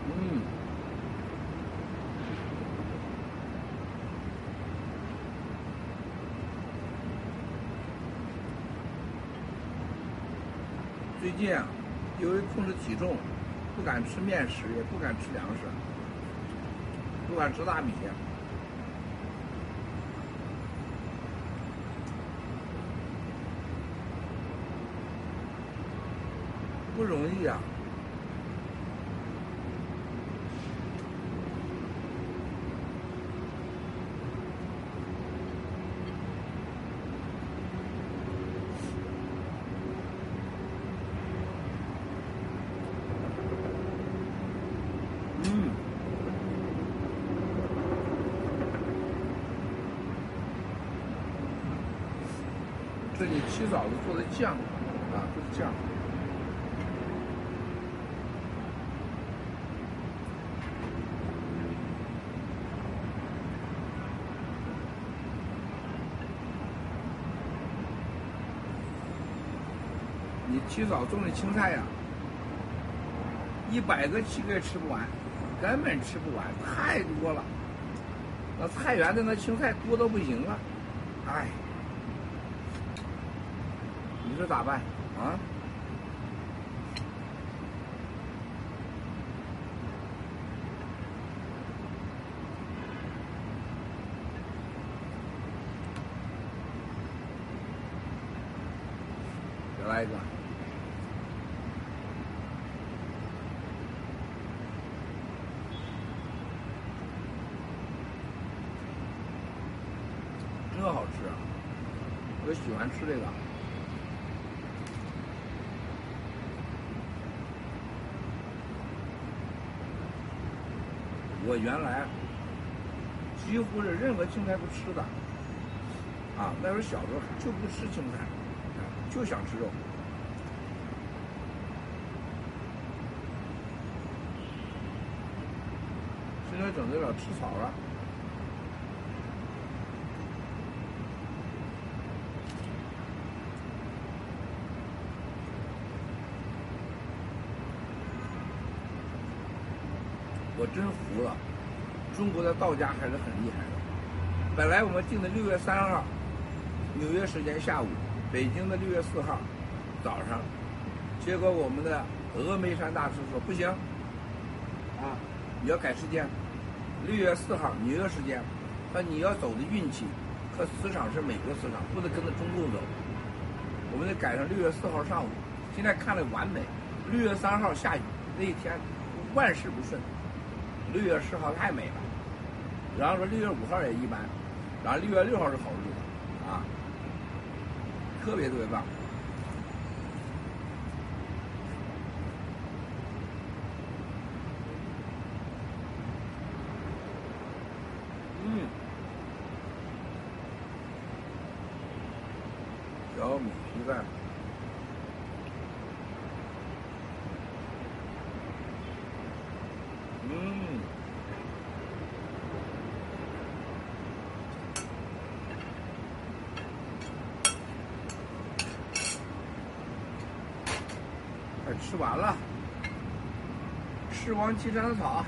嗯，最近啊，由于控制体重，不敢吃面食，也不敢吃粮食，不敢吃大米。七嫂子做的酱啊，做的酱。你七嫂种的青菜呀，一百个乞丐吃不完，根本吃不完，太多了。那菜园子那青菜多的不行了，哎。你说咋办啊？再来一个。真好吃啊！我喜欢吃这个。我原来几乎是任何青菜不吃的，啊，那时候小时候就不吃青菜，就想吃肉。现在整的有点吃草了。我真服了，中国的道家还是很厉害的。本来我们定的六月三号，纽约时间下午，北京的六月四号早上，结果我们的峨眉山大师说不行，啊，你要改时间，六月四号纽约时间，说你要走的运气和磁场是美国磁场，不能跟着中共走，我们得改成六月四号上午。现在看了完美，六月三号下雨那一天万事不顺。六月十号太美了，然后说六月五号也一般，然后六月六号是好日子，啊，特别特别棒。嗯，小米皮蛋。嗯，快吃完了，吃王岐山的草。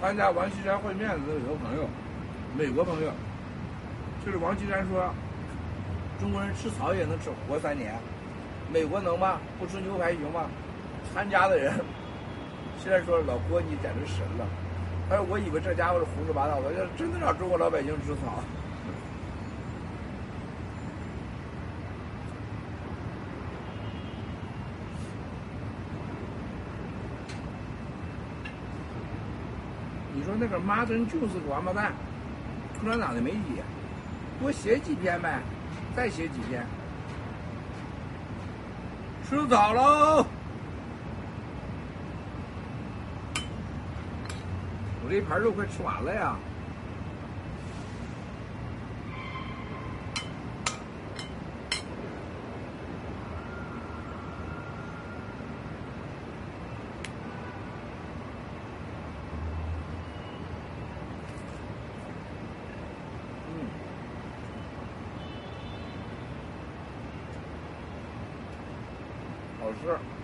参加王岐山会面的有个朋友。美国朋友，就是王岐山说，中国人吃草也能吃活三年，美国能吗？不吃牛排行吗？参加的人现在说老郭你简直神了，他说我以为这家伙是胡说八道的，要真的让中国老百姓吃草。你说那个妈真就是个王八蛋。共产党的媒体，多写几篇呗，再写几篇。吃早喽！我这一盘肉快吃完了呀。好吃。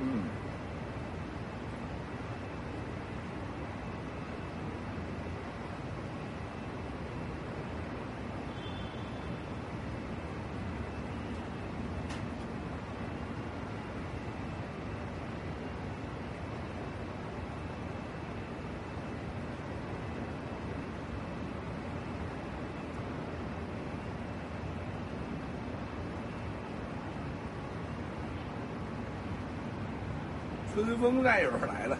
嗯。春风战友来了，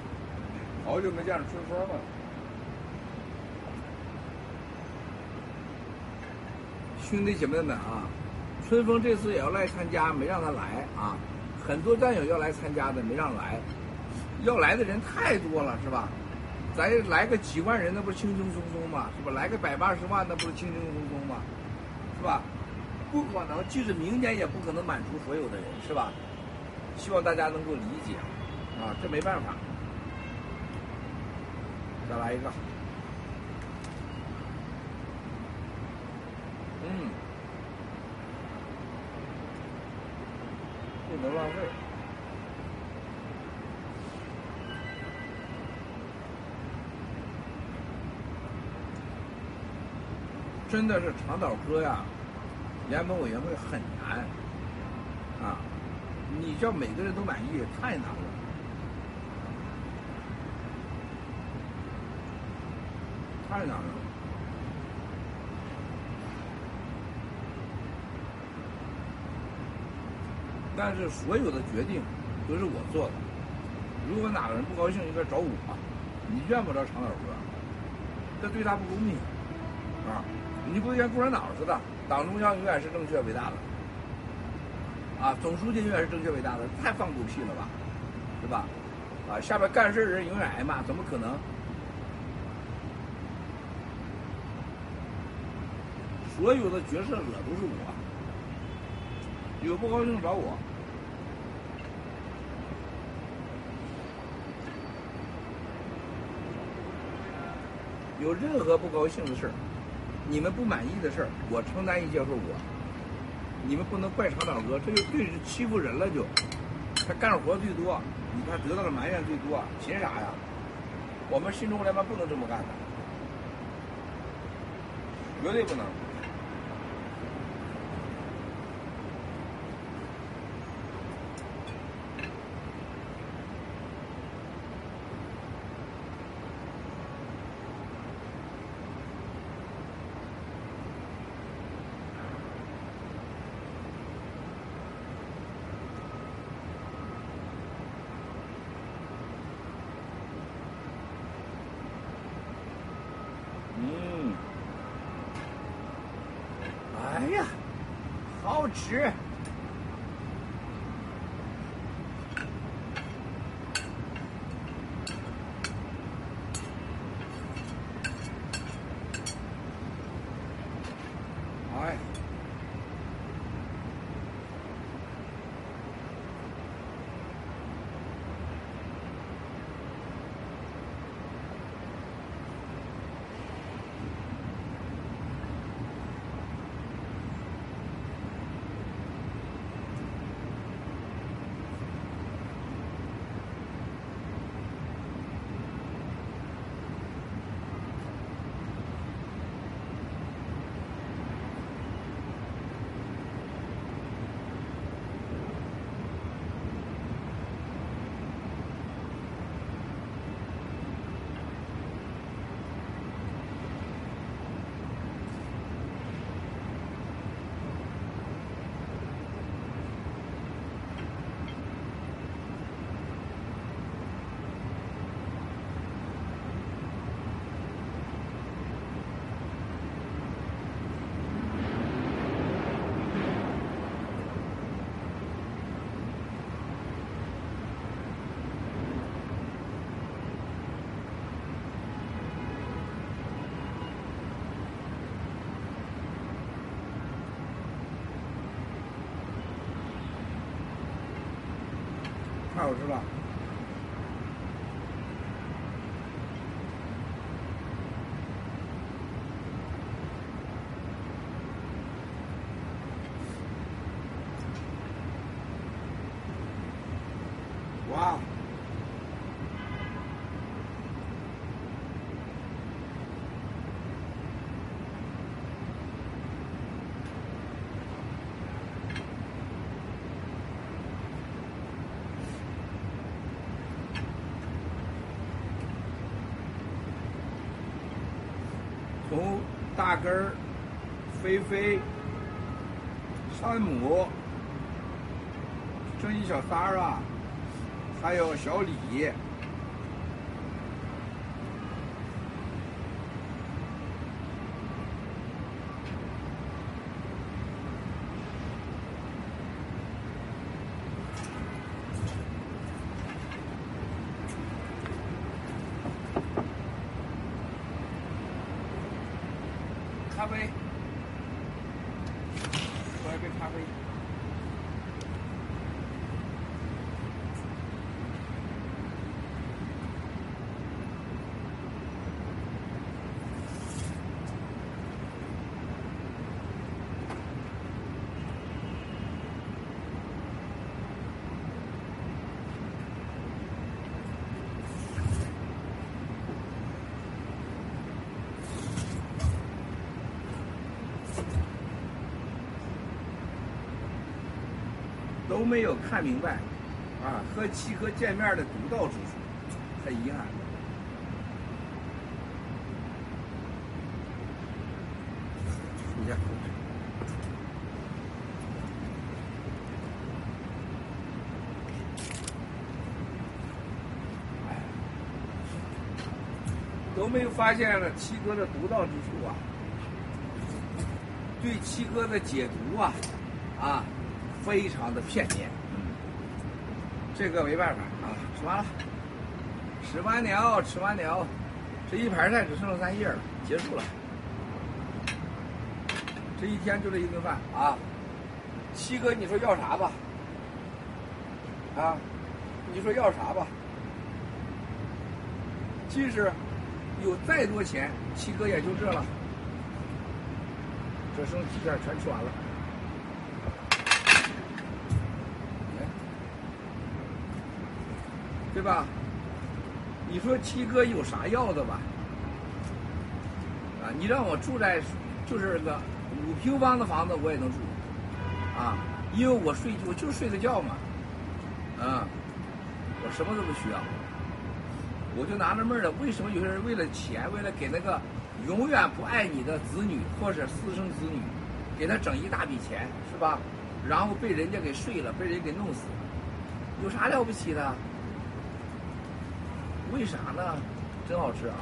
好久没见着春风了。兄弟姐妹们啊，春风这次也要来参加，没让他来啊。很多战友要来参加的，没让来。要来的人太多了，是吧？咱来个几万人，那不是轻轻松松吗？是吧？来个百八十万，那不是轻轻松松吗？是吧？不可能，即使明年也不可能满足所有的人，是吧？希望大家能够理解，啊，这没办法。再来一个，嗯，不能浪费。真的是长岛哥呀，联盟委员会很难啊！你叫每个人都满意，太难了，太难了。但是所有的决定都是我做的。如果哪个人不高兴，应该找我。你怨不着长岛哥，这对他不公平啊！你不像共产党似的，党中央永远是正确伟大的，啊，总书记永远是正确伟大的，太放狗屁了吧，是吧？啊，下边干事人永远挨骂，怎么可能？所有的决策者都是我，有不高兴找我，有任何不高兴的事儿。你们不满意的事儿，我承担一切后果。你们不能怪长岛哥，这就对着欺负人了就。他干活最多，你看得到的埋怨最多，凭啥呀？我们新中国联盟不能这么干的，绝对不能。哎呀，十吃！太好吃了！哇！从大根儿、菲菲、山姆、正义小三儿啊，还有小李，咖啡，喝一杯咖啡。都没有看明白，啊，和七哥见面的独到之处，很遗憾。哎，都没有发现了七哥的独到之处啊！对七哥的解读啊，啊。非常的片面，嗯，这个没办法啊，吃完了，吃完了，吃完了，这一盘菜只剩了三叶了，结束了，这一天就这一顿饭啊，七哥，你说要啥吧？啊，你说要啥吧？即使有再多钱，七哥也就这了，这剩几片全吃完了。对吧？你说七哥有啥要的吧？啊，你让我住在就是个五平方的房子，我也能住，啊，因为我睡我就睡个觉嘛，啊，我什么都不需要，我就纳了闷了，为什么有些人为了钱，为了给那个永远不爱你的子女或者私生子女，给他整一大笔钱，是吧？然后被人家给睡了，被人给弄死了，有啥了不起的？为啥呢？真好吃啊！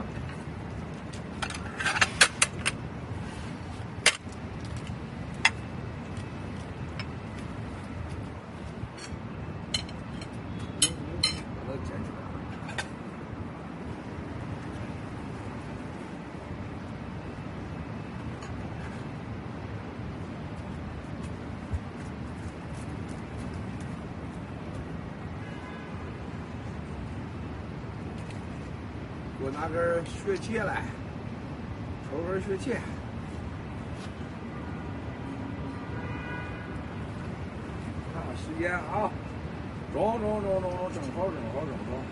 给我拿根血切来，抽根血切。看看时间啊，中中中中中，正好正好正好。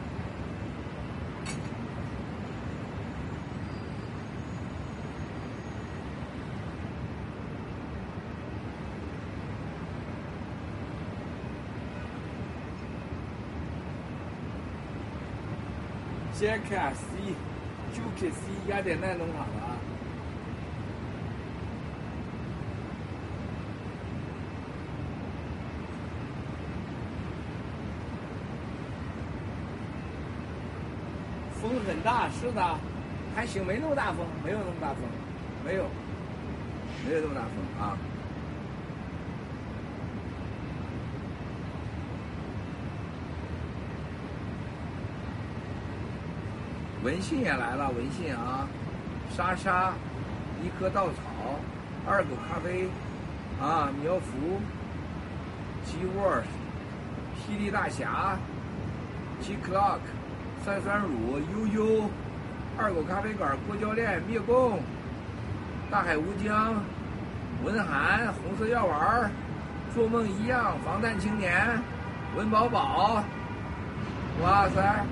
先看 C，就看 C 雅典娜农场了啊。风很大，是的，还行，没那么大风，没有那么大风，没有，没有那么大风啊。文信也来了，文信啊，莎莎，一棵稻草，二狗咖啡，啊，苗福，鸡窝，霹雳大侠，G Clock，三酸乳，悠悠，二狗咖啡馆，郭教练，灭共，大海无疆，文涵，红色药丸，做梦一样，防弹青年，文宝宝，哇塞！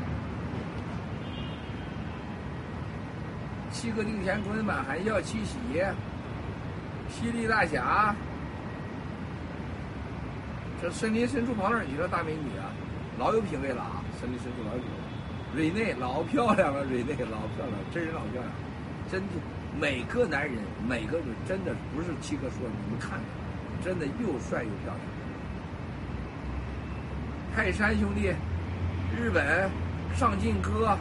七个定乾坤，满含笑，七喜，霹雳大侠，这森林深处跑哪儿去了？大美女啊，老有品位了啊！森林深处老有品位。瑞内老漂亮了，瑞内老漂亮，真人老漂亮，真的每个男人，每个人真的不是七哥说的，你们看，真的又帅又漂亮。泰山兄弟，日本上进哥，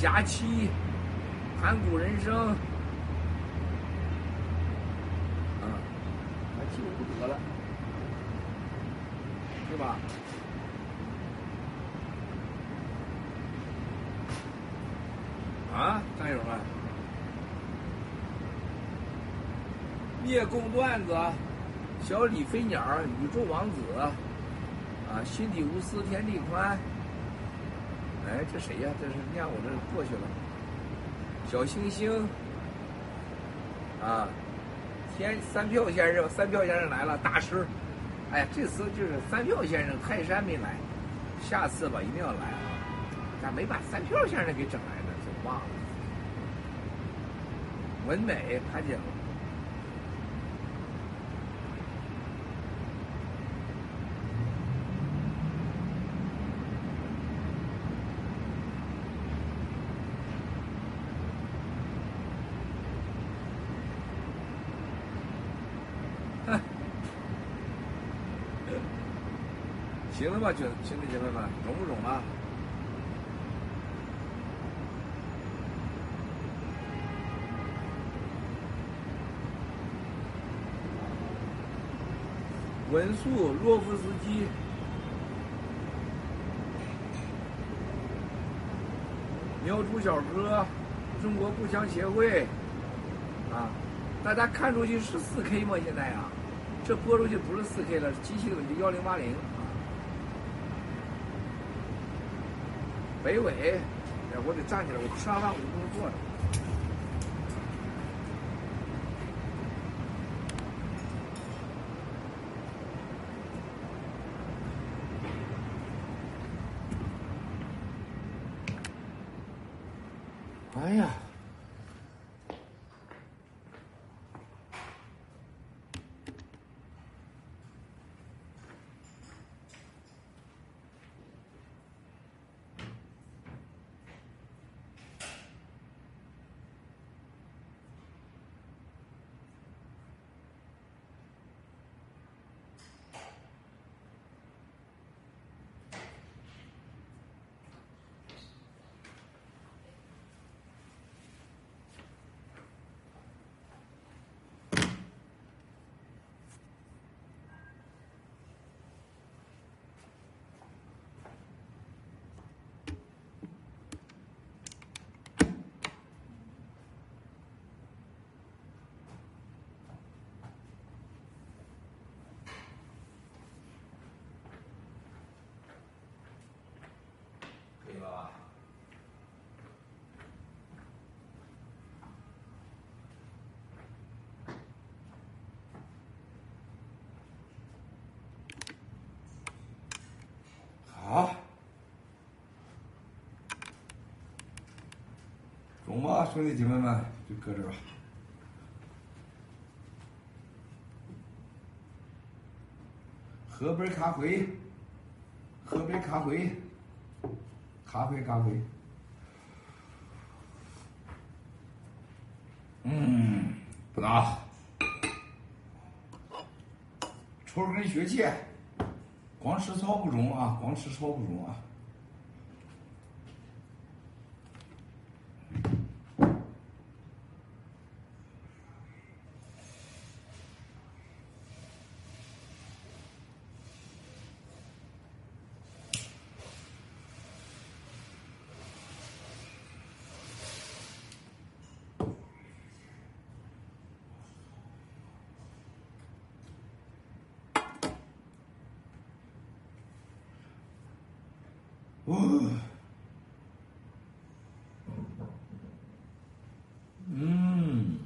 侠七。盘古人生，啊，还记不得了，是吧？啊，战友们，聂共段子，小李飞鸟，宇宙王子，啊，心底无私天地宽。哎，这谁呀？这是念我这过去了。小星星，啊，天三票先生，三票先生来了，大师。哎呀，这次就是三票先生泰山没来，下次吧一定要来啊！咋没把三票先生给整来呢？就忘了。文美潘姐。行了吧，兄兄弟姐妹们，中不中啊？文素洛夫斯基，苗族小哥，中国步枪协会，啊，大家看出去是四 K 吗？现在啊，这播出去不是四 K 了，机器的问题，幺零八零。北纬，我得站起来，我吃完饭我就不能坐着。哎呀！好，兄弟姐妹们，就搁这吧。喝杯咖啡，喝杯咖啡，咖啡咖啡。嗯，不打，抽根血气。光吃草不中啊！光吃草不中啊！哦，嗯，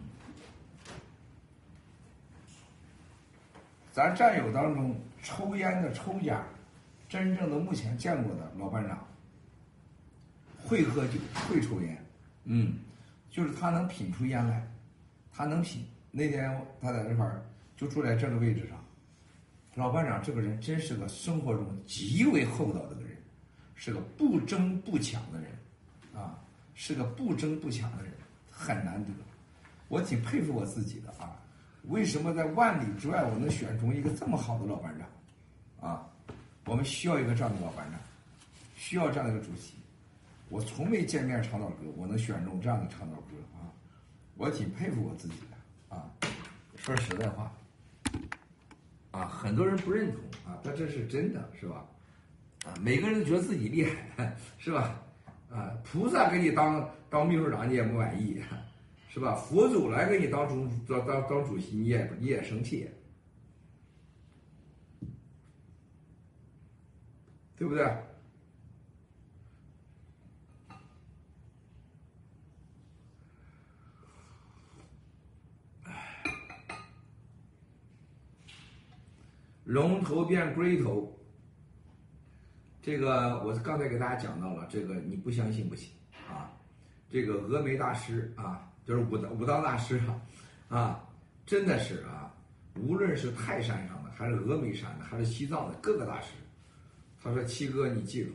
咱战友当中抽烟的抽家，真正的目前见过的老班长，会喝酒，会抽烟，嗯，就是他能品出烟来，他能品。那天他在这块儿就住在这个位置上，老班长这个人真是个生活中极为厚道的个人。是个不争不抢的人，啊，是个不争不抢的人，很难得。我挺佩服我自己的啊，为什么在万里之外我能选中一个这么好的老班长？啊，我们需要一个这样的老班长，需要这样的一个主席。我从没见面唱导歌，我能选中这样的唱导歌啊，我挺佩服我自己的啊。说实在话，啊，很多人不认同啊，但这是真的，是吧？啊，每个人都觉得自己厉害，是吧？啊，菩萨给你当当秘书长，你也不满意，是吧？佛祖来给你当主当当当主席，你也你也生气，对不对？龙头变龟头，这个我刚才给大家讲到了，这个你不相信不行啊！这个峨眉大师啊，就是武道武道大师啊，啊，真的是啊，无论是泰山上的，还是峨眉山的，还是西藏的各个大师，他说七哥你记住，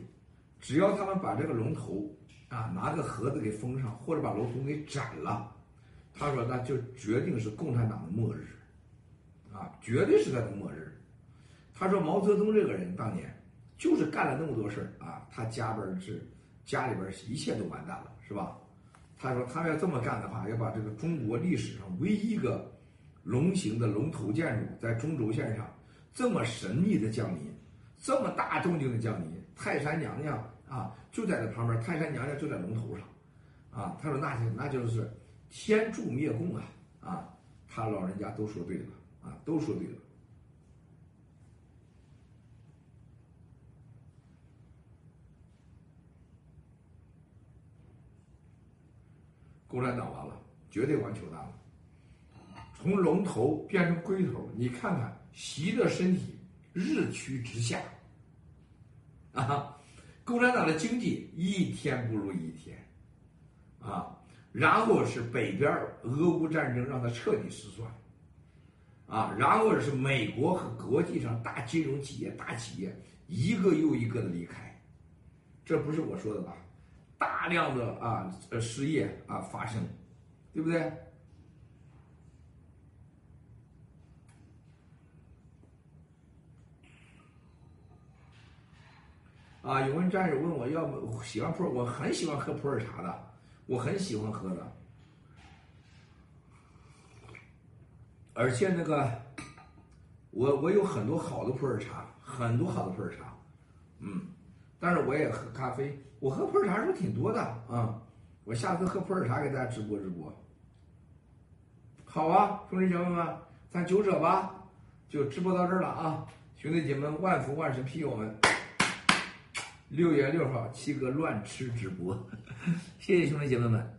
只要他们把这个龙头啊拿个盒子给封上，或者把龙头给斩了，他说那就决定是共产党的末日，啊，绝对是他的末日。他说毛泽东这个人当年就是干了那么多事儿啊，他家边是家里边一切都完蛋了，是吧？他说他要这么干的话，要把这个中国历史上唯一一个龙形的龙头建筑在中轴线上这么神秘的降临，这么大动静的降临，泰山娘娘啊就在这旁边，泰山娘娘就在龙头上，啊，他说那就那就是天助灭共啊啊，他老人家都说对了啊，都说对了。共产党完了，绝对完球蛋了。从龙头变成龟头，你看看习的身体日趋直下，啊，共产党的经济一天不如一天，啊，然后是北边俄乌战争让他彻底失算，啊，然后是美国和国际上大金融企业、大企业一个又一个的离开，这不是我说的吧？大量的啊呃失业啊发生，对不对？啊，有位战友问我要不喜欢普洱，我很喜欢喝普洱茶的，我很喜欢喝的，而且那个我我有很多好的普洱茶，很多好的普洱茶，嗯。但是我也喝咖啡，我喝普洱茶时候挺多的啊！我下次喝普洱茶给大家直播直播。好啊，兄弟姐妹们，咱九者吧，就直播到这儿了啊！兄弟姐妹们，万福万事庇佑我们。六月六号，七哥乱吃直播，谢谢兄弟姐妹们。